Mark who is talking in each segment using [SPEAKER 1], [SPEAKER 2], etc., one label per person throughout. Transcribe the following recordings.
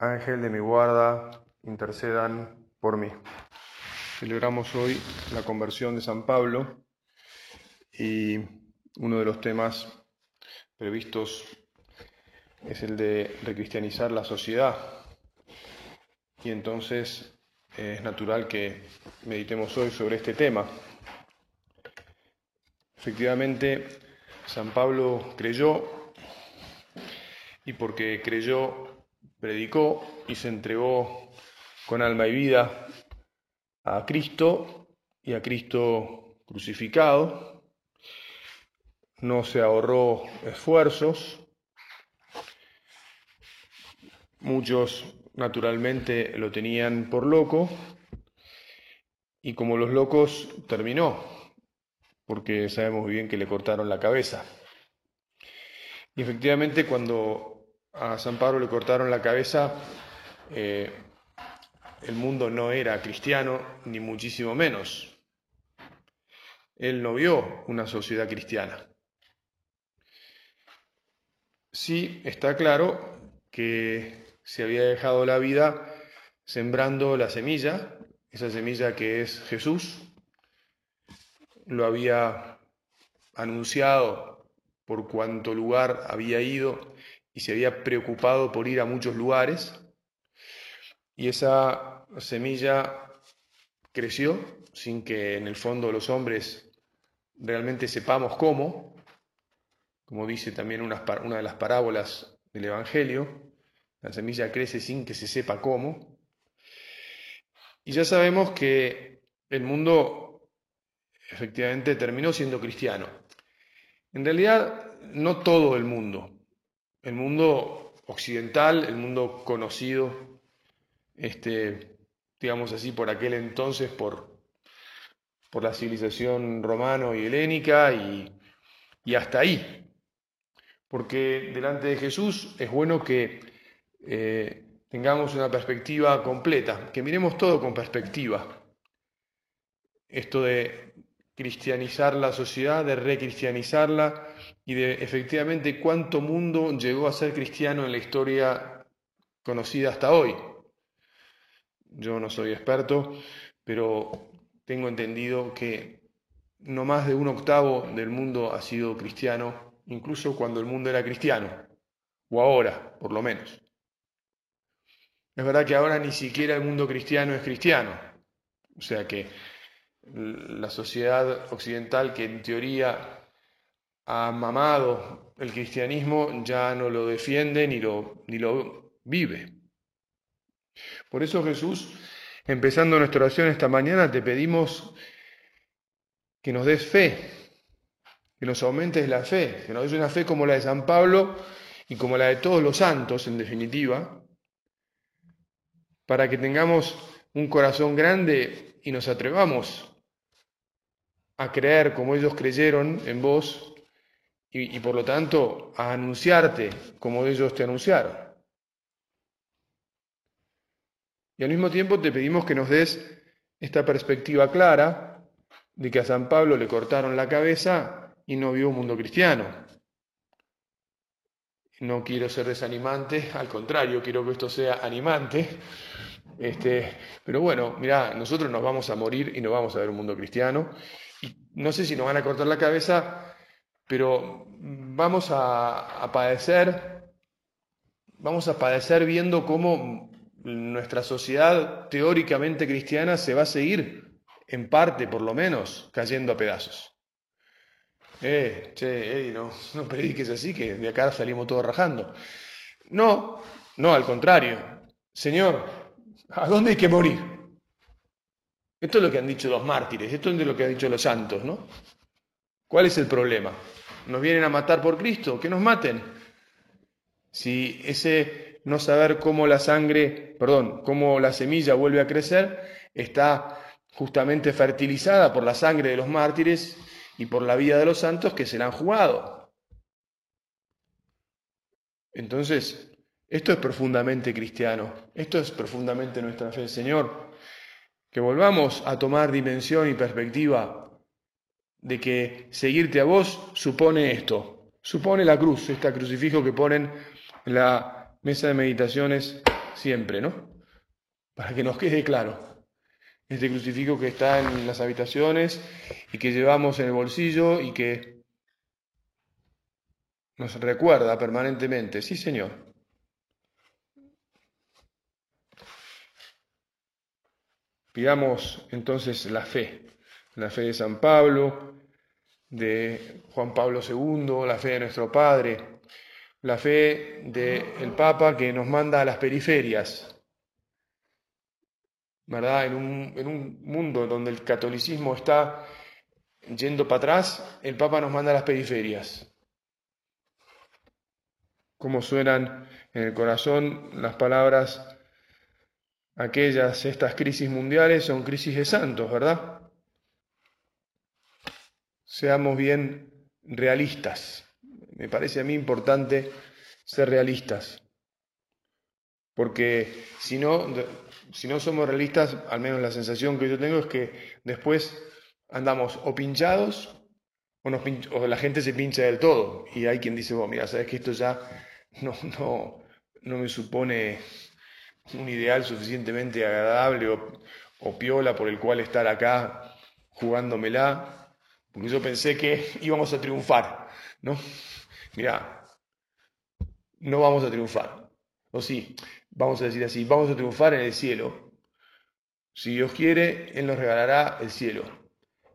[SPEAKER 1] Ángel de mi guarda, intercedan por mí. Celebramos hoy la conversión de San Pablo y uno de los temas previstos es el de recristianizar la sociedad. Y entonces es natural que meditemos hoy sobre este tema. Efectivamente, San Pablo creyó y porque creyó predicó y se entregó con alma y vida a Cristo y a Cristo crucificado. No se ahorró esfuerzos. Muchos naturalmente lo tenían por loco y como los locos terminó, porque sabemos bien que le cortaron la cabeza. Y efectivamente cuando a San Pablo le cortaron la cabeza, eh, el mundo no era cristiano, ni muchísimo menos. Él no vio una sociedad cristiana. Sí está claro que se había dejado la vida sembrando la semilla, esa semilla que es Jesús, lo había anunciado por cuánto lugar había ido y se había preocupado por ir a muchos lugares. Y esa semilla creció sin que en el fondo los hombres realmente sepamos cómo, como dice también una, de las parábolas del Evangelio, la semilla crece sin que se sepa cómo. Y ya sabemos que el mundo efectivamente terminó siendo cristiano. En realidad, no todo el mundo, el mundo occidental, el mundo conocido, este, digamos así, por aquel entonces, por, por la civilización romano y helénica y, hasta ahí. Porque delante de Jesús es bueno que eh, tengamos una perspectiva completa, que miremos todo con perspectiva. Esto de cristianizar la sociedad, de recristianizarla y de efectivamente cuánto mundo llegó a ser cristiano en la historia conocida hasta hoy. Yo no soy experto, pero tengo entendido que no más de un octavo del mundo ha sido cristiano, incluso cuando el mundo era cristiano, o ahora, por lo menos. Es verdad que ahora ni siquiera el mundo cristiano es cristiano, o sea que la sociedad occidental que en teoría ha mamado el cristianismo ya no lo defiende ni lo, ni lo vive. Por eso Jesús, empezando nuestra oración esta mañana, te pedimos que nos des fe, que nos aumentes la fe, que nos des una fe como la de San Pablo y como la de todos los santos, en definitiva, para que tengamos un corazón grande y nos atrevamos a creer como ellos creyeron en vos y, por lo tanto a anunciarte como ellos te anunciaron. Y al mismo tiempo te pedimos que nos des esta perspectiva clara de que a San Pablo le cortaron la cabeza y no vio un mundo cristiano. No quiero ser desanimante, al contrario, quiero que esto sea animante. Este, pero bueno, mira, nosotros nos vamos a morir y no vamos a ver un mundo cristiano no sé si nos van a cortar la cabeza, pero vamos a, padecer, vamos a padecer viendo cómo nuestra sociedad teóricamente cristiana se va a seguir, en parte por lo menos, cayendo a pedazos. Eh, che, Eddie, no, no prediques así, que de acá salimos todos rajando. No, no, al contrario. Señor, ¿a dónde hay que morir? Esto es lo que han dicho los mártires, esto es lo que han dicho los santos, ¿no? ¿Cuál es el problema? ¿Nos vienen a matar por Cristo? Que nos maten. Si ese no saber cómo la sangre, perdón, cómo la semilla vuelve a crecer, está justamente fertilizada por la sangre de los mártires y por la vida de los santos que se la han jugado. Entonces, esto es profundamente cristiano, esto es profundamente nuestra fe, Señor. Que volvamos a tomar dimensión y perspectiva de que seguirte a vos supone esto, supone la cruz, este crucifijo que ponen en la mesa de meditaciones siempre, ¿no? Para que nos quede claro. Este crucifijo que está en las habitaciones y que llevamos en el bolsillo y que nos recuerda permanentemente, sí Señor, Pidamos entonces la fe, la fe de San Pablo, de Juan Pablo II, la fe de nuestro Padre, la fe del Papa que nos manda a las periferias, ¿verdad? En un, en un mundo donde el catolicismo está yendo para atrás, el Papa nos manda a las periferias. Cómo suenan en el corazón las palabras aquellas, estas crisis mundiales son crisis de santos, ¿verdad? Seamos bien realistas. Me parece a mí importante ser realistas. Porque si no, si no somos realistas, al menos la sensación que yo tengo es que después andamos o pinchados o, nos o la gente se pincha del todo. Y hay quien dice, bueno, mira, sabes que esto ya no, no, no me supone un ideal suficientemente agradable o, piola por el cual estar acá jugándomela, porque yo pensé que íbamos a triunfar, ¿no? Mirá, no vamos a triunfar, o sí, vamos a decir así, vamos a triunfar en el cielo. Si Dios quiere, Él nos regalará el cielo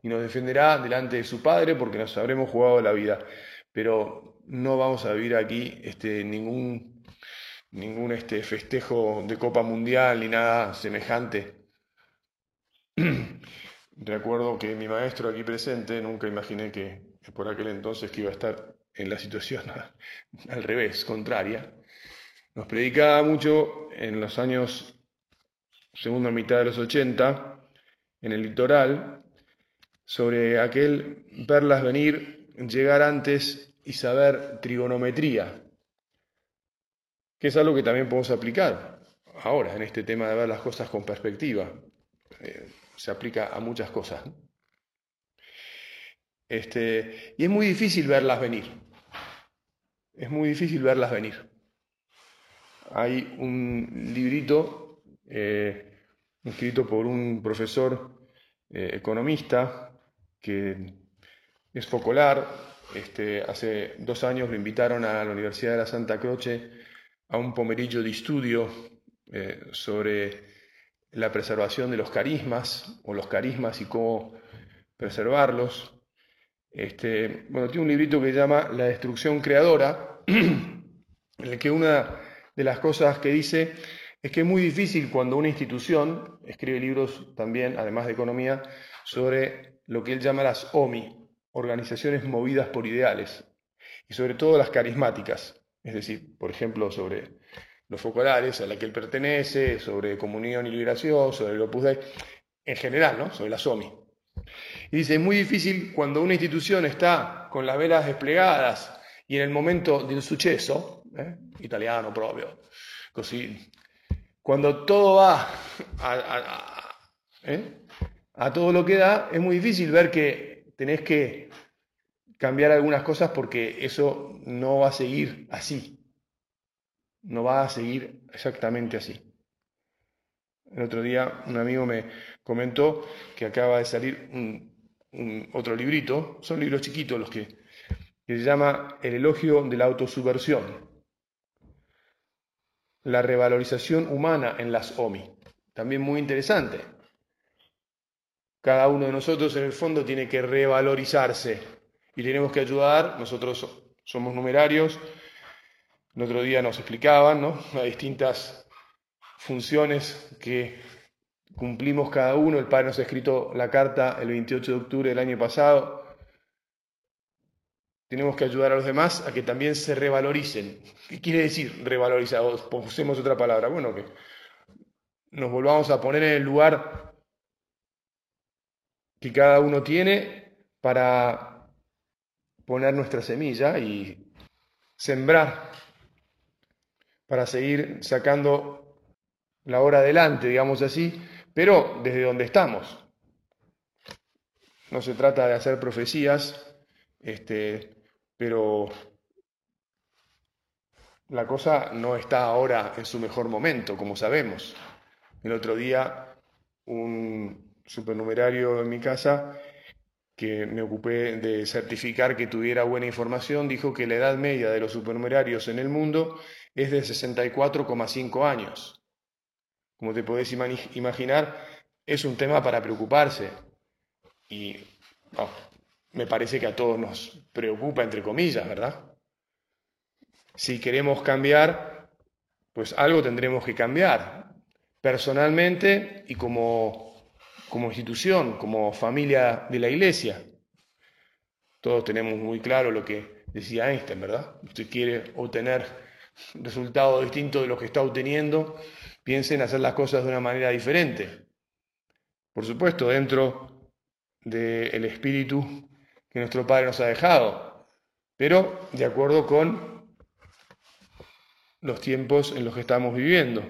[SPEAKER 1] y nos defenderá delante de su Padre porque nos habremos jugado la vida. Pero no vamos a vivir aquí este, ningún ningún este, festejo de Copa Mundial ni nada semejante. Recuerdo que mi maestro aquí presente, nunca imaginé que por aquel entonces que iba a estar en la situación al revés, contraria. Nos predicaba mucho en los años segunda mitad de los 80, en el litoral, sobre aquel verlas venir, llegar antes y saber trigonometría que es algo que también podemos aplicar ahora en este tema de ver las cosas con perspectiva. Eh, se aplica a muchas cosas. Este, y es muy difícil verlas venir. Es muy difícil verlas venir. Hay un librito eh, escrito por un profesor eh, economista que es focolar. Este, hace dos años lo invitaron a la Universidad de la Santa Croce a un pomeriggio de estudio eh, sobre la preservación de los carismas o los carismas y cómo preservarlos. Este, bueno, tiene un librito que se llama La destrucción creadora, en el que una de las cosas que dice es que es muy difícil cuando una institución escribe libros también, además de economía, sobre lo que él llama las OMI, organizaciones movidas por ideales, y sobre todo las carismáticas es decir, por ejemplo, sobre los focolares a la que él pertenece, sobre comunión y liberación, sobre el Opus Dei, en general, ¿no? sobre la SOMI. Y dice, es muy difícil cuando una institución está con las velas desplegadas y en el momento del suceso, ¿eh? italiano propio, cuando todo va ¿eh? a todo lo que da, es muy difícil ver que tenés que cambiar algunas cosas porque eso no va a seguir así. No va a seguir exactamente así. El otro día un amigo me comentó que acaba de salir un, otro librito, son libros chiquitos los que, que se llama El elogio de la autosubversión, la revalorización humana en las OMI. También muy interesante. Cada uno de nosotros en el fondo tiene que revalorizarse y tenemos que ayudar, nosotros somos numerarios, el otro día nos explicaban ¿no? las distintas funciones que cumplimos cada uno, el Padre nos ha escrito la carta el 28 de octubre del año pasado, tenemos que ayudar a los demás a que también se revaloricen. ¿Qué quiere decir revalorizar? Usemos otra palabra. Bueno, que nos volvamos a poner en el lugar que cada uno tiene para poner nuestra semilla y sembrar para seguir sacando la hora adelante, digamos así, pero desde donde estamos. No se trata de hacer profecías, este, pero la cosa no está ahora en su mejor momento, como sabemos. El otro día un supernumerario en mi casa que me ocupé de certificar que tuviera buena información, dijo que la edad media de los supernumerarios en el mundo es de 64,5 años. Como te podés imaginar, es un tema para preocuparse. Y me parece que a todos nos preocupa, entre comillas, ¿verdad? Si queremos cambiar, pues algo tendremos que cambiar, personalmente y como, como institución, como familia de la iglesia. Todos tenemos muy claro lo que decía Einstein, ¿verdad? Usted quiere obtener resultados distintos de los que está obteniendo, piense en hacer las cosas de una manera diferente. Por supuesto, dentro del espíritu que nuestro Padre nos ha dejado, pero de acuerdo con los tiempos en los que estamos viviendo.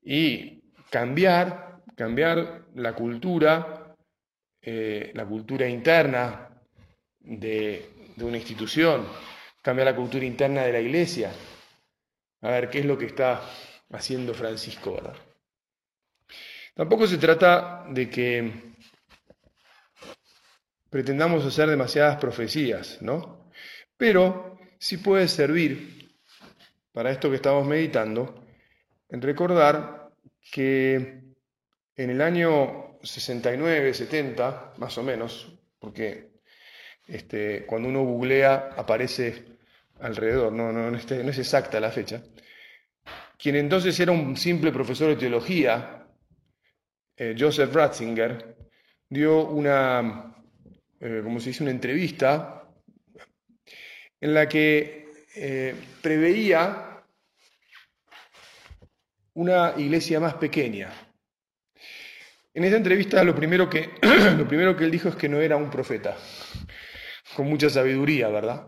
[SPEAKER 1] Y cambiar, cambiar la cultura, eh, la cultura interna de, de una institución, cambiar la cultura interna de la iglesia. A ver qué es lo que está haciendo Francisco, ¿verdad? Tampoco se trata de que pretendamos hacer demasiadas profecías, ¿no? Pero sí puede servir para esto que estamos meditando, en recordar que en el año 69, 70, más o menos, porque este, cuando uno googlea aparece alrededor, no, no, no, es, no es exacta la fecha, quien entonces era un simple profesor de teología, eh, Joseph Ratzinger, dio una eh, como se dice, una entrevista en la que eh, preveía una iglesia más pequeña. En esa entrevista lo primero, que, lo primero que él dijo es que no era un profeta, con mucha sabiduría, ¿verdad?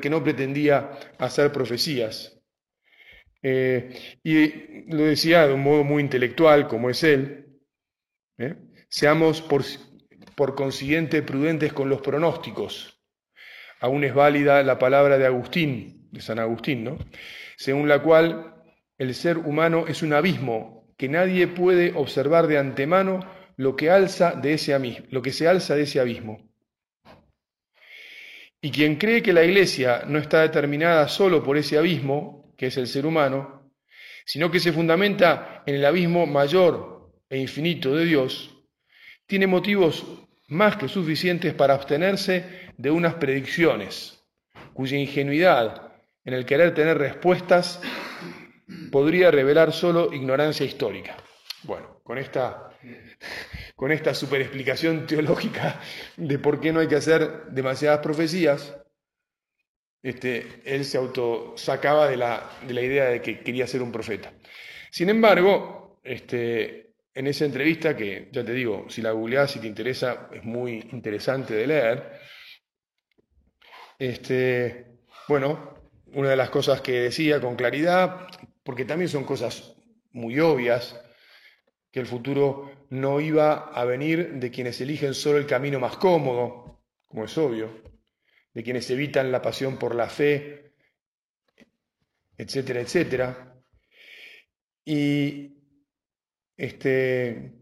[SPEAKER 1] que no pretendía hacer profecías. Eh, y lo decía de un modo muy intelectual, como es él. Seamos por, por consiguiente prudentes con los pronósticos. Aún es válida la palabra de Agustín, de San Agustín, ¿no? Según la cual el ser humano es un abismo que nadie puede observar de antemano lo que, alza de ese, lo que se alza de ese abismo. Y quien cree que la iglesia no está determinada solo por ese abismo, que es el ser humano, sino que se fundamenta en el abismo mayor e infinito de Dios, tiene motivos más que suficientes para abstenerse de unas predicciones, cuya ingenuidad en el querer tener respuestas podría revelar solo ignorancia histórica. Bueno, con esta, con esta super explicación teológica de por qué no hay que hacer demasiadas profecías, este, él se autosacaba de la, de la idea de que quería ser un profeta. Sin embargo, este, en esa entrevista, que ya te digo, si la googleás, si te interesa, es muy interesante de leer. Este, bueno, una de las cosas que decía con claridad, porque también son cosas muy obvias, que el futuro no iba a venir de quienes eligen solo el camino más cómodo, como es obvio, de quienes evitan la pasión por la fe, etcétera, etcétera. Y este,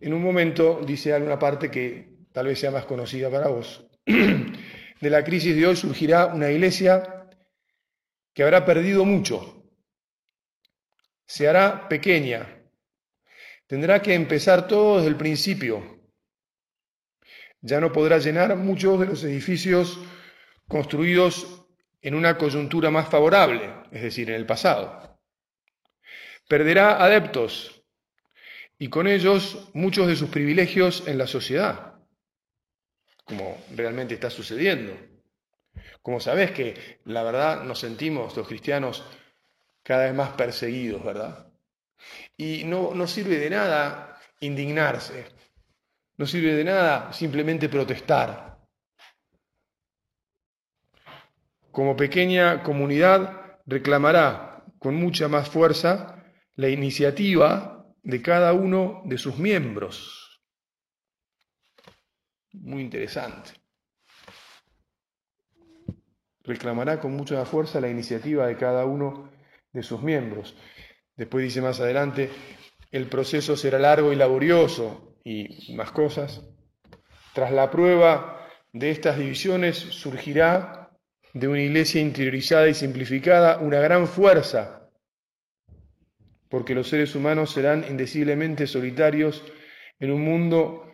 [SPEAKER 1] en un momento dice alguna parte que tal vez sea más conocida para vos. De la crisis de hoy surgirá una iglesia que habrá perdido mucho, se hará pequeña, tendrá que empezar todo desde el principio. Ya no podrá llenar muchos de los edificios construidos en una coyuntura más favorable, es decir, en el pasado. Perderá adeptos y con ellos muchos de sus privilegios en la sociedad, como realmente está sucediendo. Como sabés que la verdad nos sentimos los cristianos cada vez más perseguidos, ¿verdad? Y no, no sirve de nada indignarse, no sirve de nada simplemente protestar. Como pequeña comunidad reclamará con mucha más fuerza la iniciativa de cada uno de sus miembros. Muy interesante. Reclamará con mucha fuerza la iniciativa de cada uno de sus miembros. Después dice más adelante, el proceso será largo y laborioso y más cosas. Tras la prueba de estas divisiones surgirá de una iglesia interiorizada y simplificada una gran fuerza, porque los seres humanos serán indeciblemente solitarios en un mundo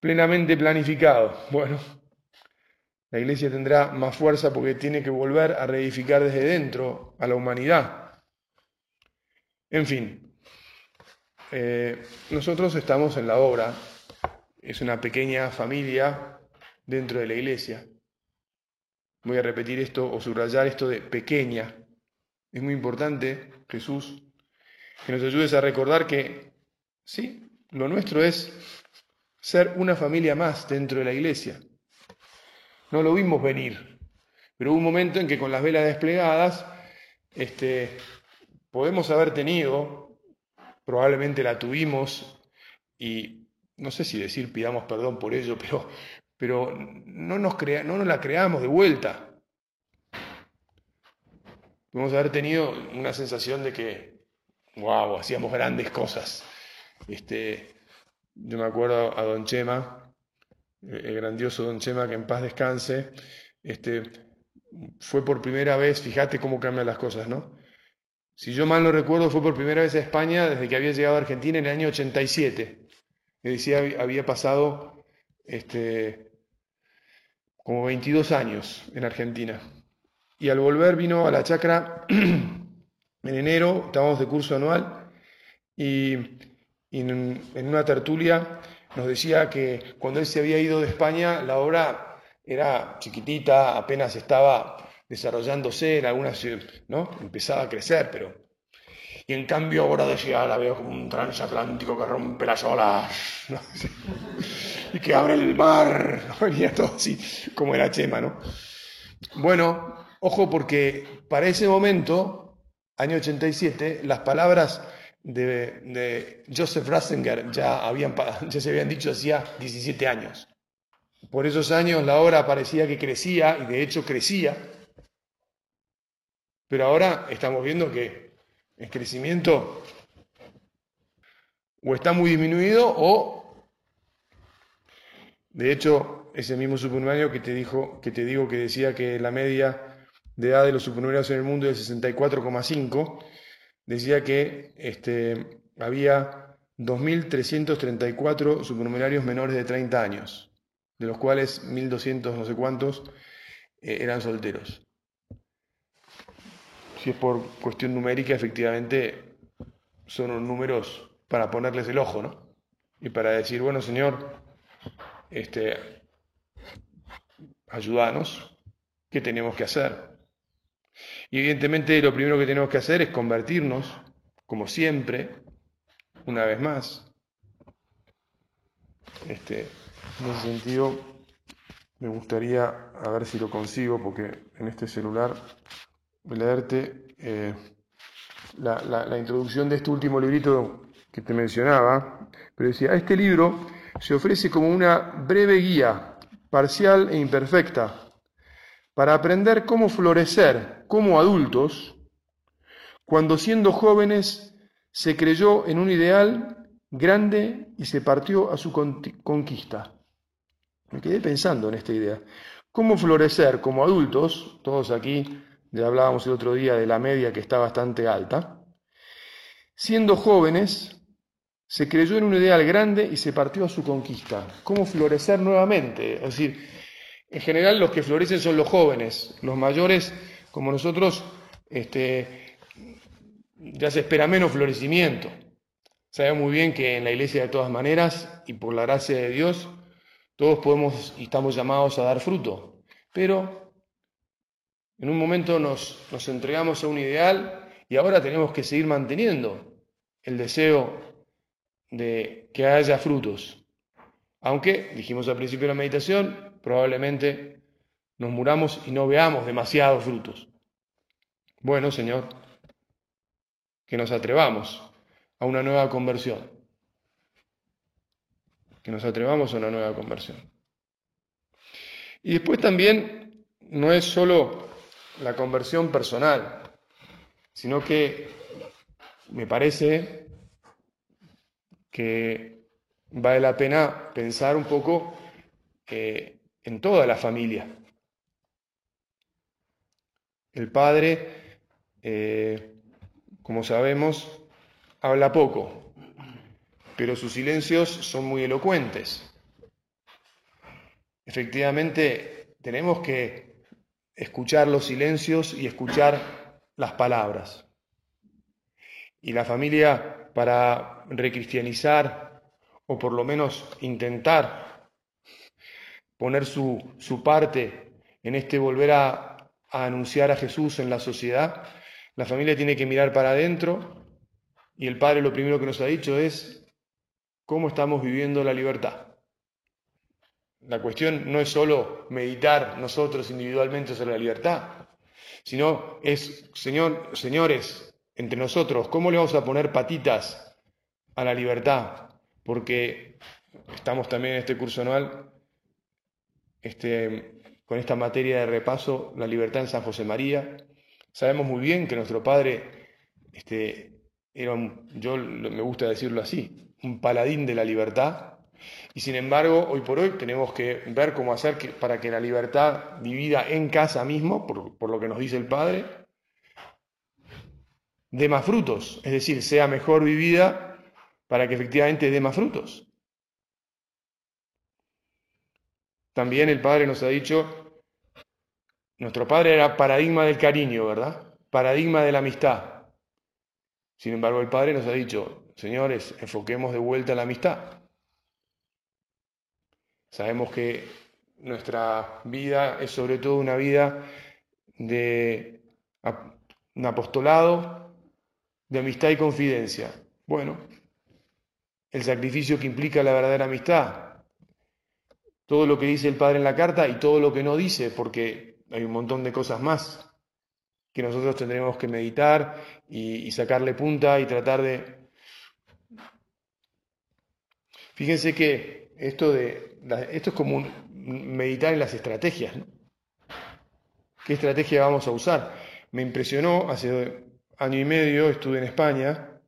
[SPEAKER 1] plenamente planificado. Bueno, la iglesia tendrá más fuerza porque tiene que volver a reedificar desde dentro a la humanidad. En fin, eh, nosotros estamos en la obra, es una pequeña familia dentro de la iglesia. Voy a repetir esto o subrayar esto de pequeña. Es muy importante, Jesús, que nos ayudes a recordar que, sí, lo nuestro es ser una familia más dentro de la iglesia. No lo vimos venir, pero hubo un momento en que con las velas desplegadas este, podemos haber tenido, probablemente la tuvimos, y no sé si decir pidamos perdón por ello, pero, pero no, nos crea, no nos la creamos de vuelta. Podemos haber tenido una sensación de que, wow, hacíamos grandes cosas. Este, yo me acuerdo a Don Chema, el grandioso Don Chema, que en paz descanse, este, fue por primera vez, fíjate cómo cambian las cosas, ¿no? Si yo mal no recuerdo, fue por primera vez a España desde que había llegado a Argentina en el año 87. Es decir, había pasado este, como 22 años en Argentina. Y al volver vino a la chacra en enero, estábamos de curso anual, y, en una tertulia nos decía que cuando él se había ido de España, la obra era chiquitita, apenas estaba desarrollándose, en algunas, ¿no? Empezaba a crecer, pero... Y en cambio ahora decía, la veo como un transatlántico que rompe las olas, y que abre el mar, venía todo así, como era Chema, ¿no? Bueno, ojo porque para ese momento, año 87, las palabras de, Joseph Ratzinger ya, habían, ya se habían dicho hacía 17 años. Por esos años la obra parecía que crecía y de hecho crecía, pero ahora estamos viendo que el crecimiento o está muy disminuido o, de hecho, ese mismo supernumerario que te, dijo, que te digo que decía que la media de edad de los supernumerarios en el mundo es 64,5, decía que este, había 2.334 supernumerarios menores de 30 años, de los cuales 1.200 no sé cuántos eh, eran solteros. Si es por cuestión numérica, efectivamente son números para ponerles el ojo, ¿no? Y para decir, bueno, Señor, este, ayúdanos, ¿qué tenemos que hacer? Y evidentemente lo primero que tenemos que hacer es convertirnos, como siempre, una vez más. Este, en ese sentido, me gustaría, a ver si lo consigo, porque en este celular, leerte eh, la, la introducción de este último librito que te mencionaba, pero decía, este libro se ofrece como una breve guía, parcial e imperfecta, para aprender cómo florecer como adultos cuando siendo jóvenes se creyó en un ideal grande y se partió a su conquista. Me quedé pensando en esta idea. ¿Cómo florecer como adultos? Todos aquí, ya hablábamos el otro día de la media que está bastante alta. Siendo jóvenes, se creyó en un ideal grande y se partió a su conquista. ¿Cómo florecer nuevamente? Es decir, en general los que florecen son los jóvenes, los mayores como nosotros, este, ya se espera menos florecimiento. Sabemos muy bien que en la iglesia de todas maneras y por la gracia de Dios, todos podemos y estamos llamados a dar fruto, pero En un momento nos, nos entregamos a un ideal y ahora tenemos que seguir manteniendo el deseo de que haya frutos. Aunque, dijimos al principio de la meditación, probablemente nos muramos y no veamos demasiados frutos. Bueno, Señor, que nos atrevamos a una nueva conversión. Que nos atrevamos a una nueva conversión. Y después también no es solo la conversión personal, sino que me parece que vale la pena pensar un poco eh, en toda la familia. El padre, eh, como sabemos, habla poco, pero sus silencios son muy elocuentes. Efectivamente, tenemos que escuchar los silencios y escuchar las palabras. Y la familia, para recristianizar o por lo menos intentar poner su, su parte en este volver a, anunciar a Jesús en la sociedad, la familia tiene que mirar para adentro y el Padre lo primero que nos ha dicho es cómo estamos viviendo la libertad. La cuestión no es solo meditar nosotros individualmente sobre la libertad, sino es, señor, señores, entre nosotros, ¿cómo le vamos a poner patitas a la libertad? Porque estamos también en este curso anual este, con esta materia de repaso, la libertad en San José María. Sabemos muy bien que nuestro Padre este, era, yo me gusta decirlo así, un paladín de la libertad. Y sin embargo, hoy por hoy tenemos que ver cómo hacer para que la libertad vivida en casa mismo, por, por lo que nos dice el Padre, dé más frutos, es decir, sea mejor vivida para que efectivamente dé más frutos. También el Padre nos ha dicho, nuestro Padre era paradigma del cariño, ¿verdad? Paradigma de la amistad. Sin embargo, el Padre nos ha dicho, señores, enfoquemos de vuelta la amistad. Sabemos que nuestra vida es sobre todo una vida de un apostolado, de amistad y confidencia. Bueno, el sacrificio que implica la verdadera amistad, todo lo que dice el Padre en la carta y todo lo que no dice, porque hay un montón de cosas más que nosotros tendremos que meditar y, sacarle punta y tratar de... Fíjense que esto, de, esto es como meditar en las estrategias. ¿Qué estrategia vamos a usar? Me impresionó, hace año y medio estuve en España,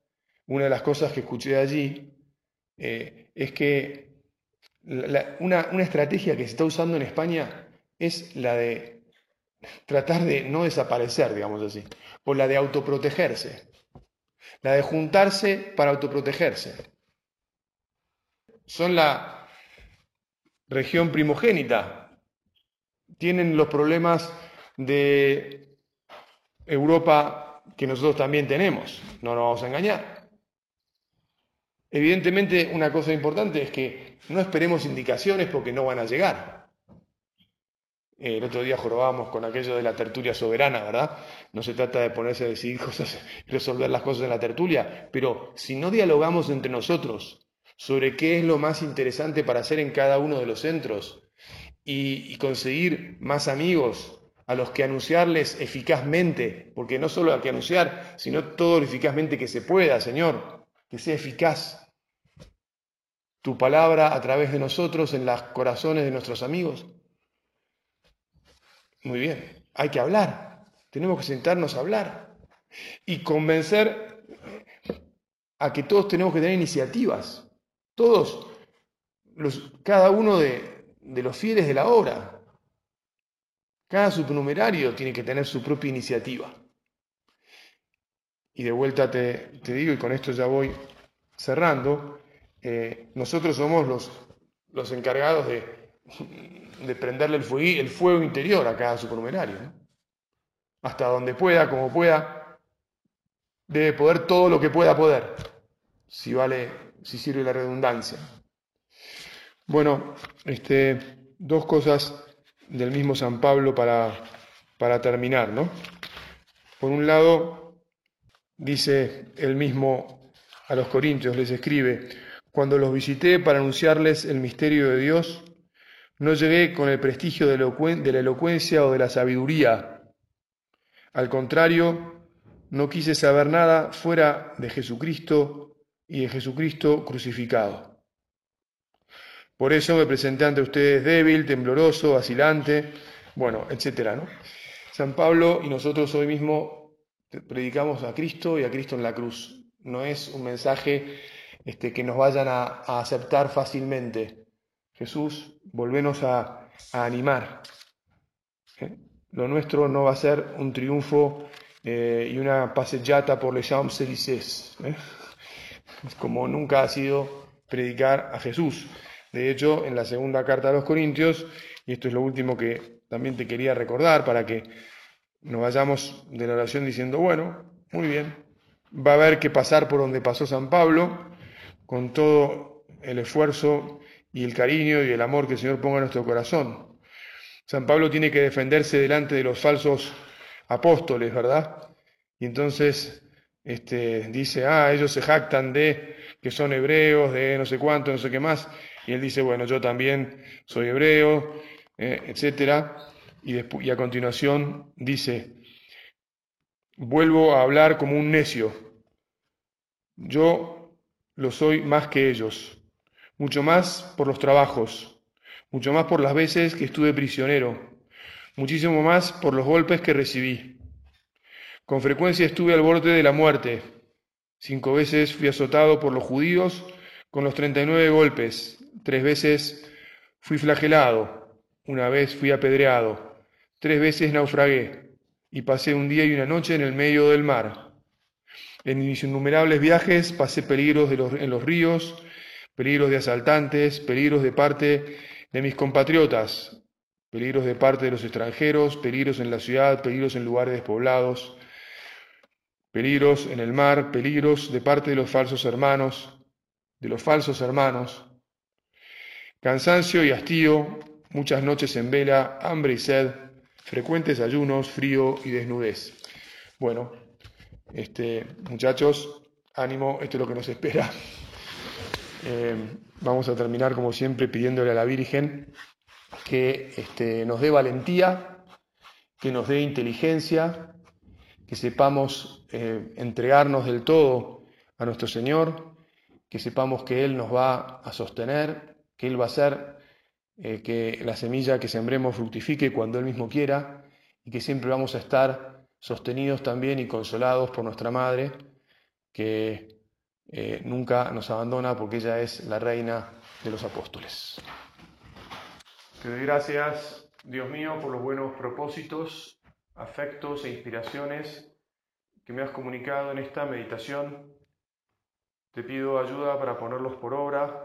[SPEAKER 1] una de las cosas que escuché allí eh, es que una, una estrategia que se está usando en España es la de tratar de no desaparecer, digamos así, por la de autoprotegerse, la de juntarse para autoprotegerse. Son la región primogénita, tienen los problemas de Europa que nosotros también tenemos, no nos vamos a engañar. Evidentemente una cosa importante es que no esperemos indicaciones porque no van a llegar. El otro día jorobábamos con aquello de la tertulia soberana, ¿verdad? No se trata de ponerse a decidir cosas, resolver las cosas en la tertulia, pero si no dialogamos entre nosotros sobre qué es lo más interesante para hacer en cada uno de los centros y, conseguir más amigos a los que anunciarles eficazmente, porque no solo hay que anunciar, sino todo lo eficazmente que se pueda, Señor, que sea eficaz tu palabra a través de nosotros en los corazones de nuestros amigos. Muy bien, hay que hablar, tenemos que sentarnos a hablar y convencer a que todos tenemos que tener iniciativas, todos, los, cada uno de, los fieles de la obra, cada supernumerario tiene que tener su propia iniciativa. Y de vuelta te, digo, y con esto ya voy cerrando, eh, nosotros somos los, los encargados de, de prenderle el fuego, el fuego interior a cada supernumerario. Hasta donde pueda, como pueda, debe poder todo lo que pueda poder, si vale, si sirve la redundancia. Bueno, este, dos cosas del mismo San Pablo para, para terminar, ¿no? Por un lado, dice él mismo a los corintios, les escribe, cuando los visité para anunciarles el misterio de Dios, no llegué con el prestigio de la elocuencia o de la sabiduría. Al contrario, no quise saber nada fuera de Jesucristo y de Jesucristo crucificado. Por eso me presenté ante ustedes débil, tembloroso, vacilante, bueno, etcétera, ¿no? San Pablo y nosotros hoy mismo predicamos a Cristo y a Cristo en la cruz. No es un mensaje este, que nos vayan a, aceptar fácilmente. Jesús, volvenos a, animar. ¿Eh? Lo nuestro no va a ser un triunfo eh, y una pasellata por les Champs-Élysées, ¿eh? como nunca ha sido predicar a Jesús. De hecho, en la segunda carta a los Corintios, y esto es lo último que también te quería recordar para que nos vayamos de la oración diciendo, bueno, muy bien, va a haber que pasar por donde pasó San Pablo, con todo el esfuerzo y el cariño y el amor que el Señor ponga en nuestro corazón. San Pablo tiene que defenderse delante de los falsos apóstoles, ¿verdad? Y entonces este, dice, ah, ellos se jactan de que son hebreos, de no sé cuánto, no sé qué más. Y él dice, bueno, yo también soy hebreo, eh, etcétera. Y, y a continuación dice, vuelvo a hablar como un necio. Yo lo soy más que ellos, mucho más por los trabajos, mucho más por las veces que estuve prisionero, muchísimo más por los golpes que recibí. Con frecuencia estuve al borde de la muerte. Cinco veces fui azotado por los judíos con los treinta y nueve golpes. Tres veces fui flagelado. Una vez fui apedreado. Tres veces naufragué y pasé un día y una noche en el medio del mar. En mis innumerables viajes pasé peligros en los ríos, peligros de asaltantes, peligros de parte de mis compatriotas, peligros de parte de los extranjeros, peligros en la ciudad, peligros en lugares despoblados, peligros en el mar, peligros de parte de los falsos hermanos, de los falsos hermanos, cansancio y hastío, muchas noches en vela, hambre y sed, frecuentes ayunos, frío y desnudez. Bueno, este, muchachos, ánimo, esto es lo que nos espera. Eh, vamos a terminar, como siempre, pidiéndole a la Virgen que este, nos dé valentía, que nos dé inteligencia, que sepamos eh, entregarnos del todo a nuestro Señor, que sepamos que Él nos va a sostener, que Él va a hacer eh, que la semilla que sembremos fructifique cuando Él mismo quiera y que siempre vamos a estar sostenidos también y consolados por nuestra Madre, que eh, nunca nos abandona porque ella es la reina de los apóstoles. Te doy gracias, Dios mío, por los buenos propósitos, afectos e inspiraciones que me has comunicado en esta meditación. Te pido ayuda para ponerlos por obra.